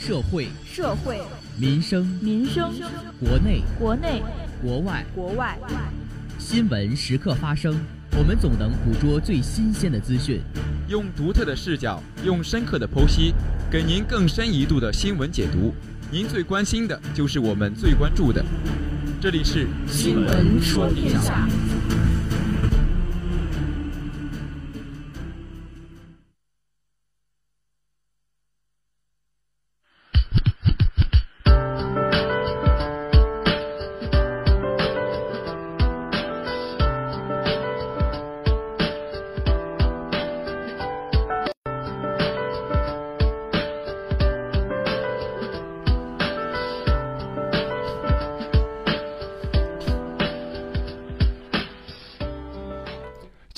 社会、社会、民生、民生、国内、国内、国外、国外，新闻时刻发生，我们总能捕捉最新鲜的资讯，用独特的视角，用深刻的剖析，给您更深一度的新闻解读。您最关心的，就是我们最关注的。这里是新闻说天下。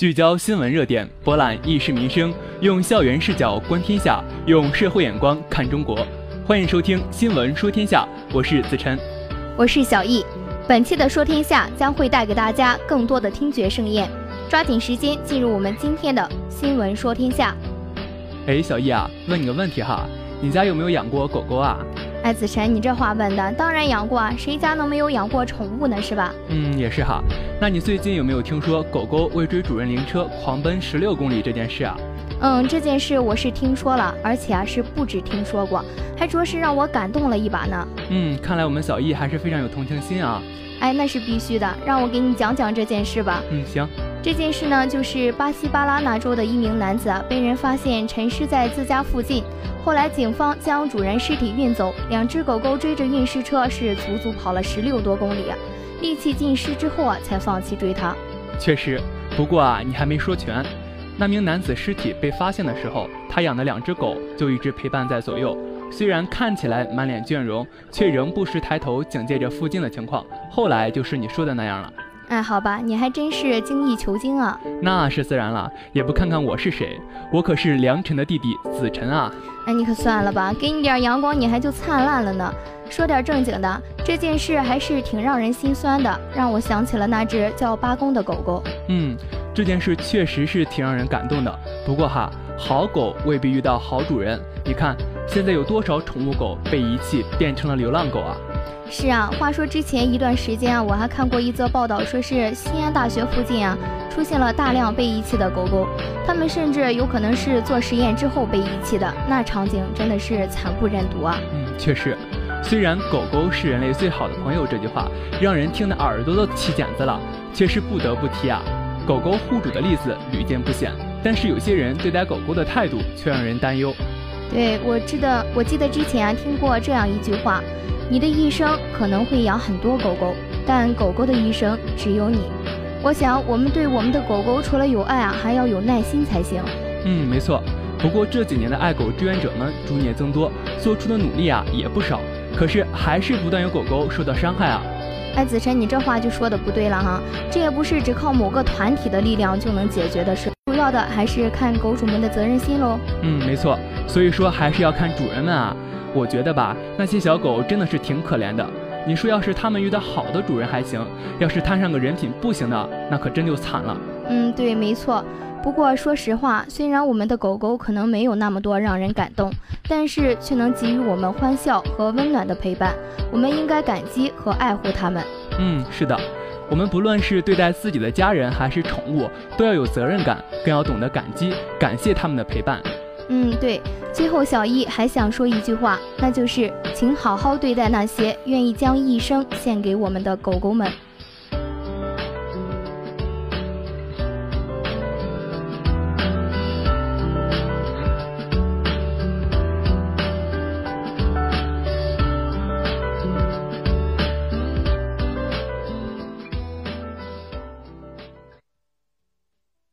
聚焦新闻热点，博览轶事民生，用校园视角观天下，用社会眼光看中国。欢迎收听《新闻说天下》，我是子晨，我是小易。本期的说天下将会带给大家更多的听觉盛宴，抓紧时间进入我们今天的新闻说天下。哎，小易啊，问你个问题哈，你家有没有养过狗狗啊？哎，子晨，你这话问的，当然养过啊，谁家能没有养过宠物呢？是吧？嗯，也是哈。那你最近有没有听说狗狗为追主人灵车狂奔十六公里这件事啊？嗯，这件事我是听说了，而且啊是不止听说过，还着实让我感动了一把呢。嗯，看来我们小易还是非常有同情心啊。哎，那是必须的，让我给你讲讲这件事吧。嗯，行。这件事呢，就是巴西巴拉那州的一名男子啊，被人发现沉尸在自家附近。后来警方将主人尸体运走，两只狗狗追着运尸车是足足跑了十六多公里啊，力气尽失之后啊，才放弃追他。确实，不过啊，你还没说全。那名男子尸体被发现的时候，他养的两只狗就一直陪伴在左右，虽然看起来满脸倦容，却仍不时抬头警戒着附近的情况。后来就是你说的那样了。哎，好吧，你还真是精益求精啊！那是自然了，也不看看我是谁，我可是良辰的弟弟子辰啊！哎，你可算了吧，给你点阳光，你还就灿烂了呢。说点正经的，这件事还是挺让人心酸的，让我想起了那只叫八公的狗狗。嗯，这件事确实是挺让人感动的。不过哈，好狗未必遇到好主人。你看，现在有多少宠物狗被遗弃，变成了流浪狗啊？是啊，话说之前一段时间啊，我还看过一则报道，说是西安大学附近啊，出现了大量被遗弃的狗狗，它们甚至有可能是做实验之后被遗弃的，那场景真的是惨不忍睹啊。嗯，确实，虽然狗狗是人类最好的朋友这句话让人听得耳朵都起茧子了，却是不得不提啊，狗狗护主的例子屡见不鲜，但是有些人对待狗狗的态度却让人担忧。对，我记得，我记得之前啊听过这样一句话。你的一生可能会养很多狗狗，但狗狗的一生只有你。我想，我们对我们的狗狗除了有爱啊，还要有耐心才行。嗯，没错。不过这几年的爱狗志愿者们逐年增多，做出的努力啊也不少，可是还是不断有狗狗受到伤害啊。哎，子晨，你这话就说的不对了哈，这也不是只靠某个团体的力量就能解决的事，主要的还是看狗主们的责任心喽。嗯，没错。所以说还是要看主人们啊。我觉得吧，那些小狗真的是挺可怜的。你说，要是它们遇到好的主人还行，要是摊上个人品不行的，那可真就惨了。嗯，对，没错。不过说实话，虽然我们的狗狗可能没有那么多让人感动，但是却能给予我们欢笑和温暖的陪伴。我们应该感激和爱护它们。嗯，是的。我们不论是对待自己的家人还是宠物，都要有责任感，更要懂得感激，感谢他们的陪伴。嗯，对。最后，小易还想说一句话，那就是，请好好对待那些愿意将一生献给我们的狗狗们。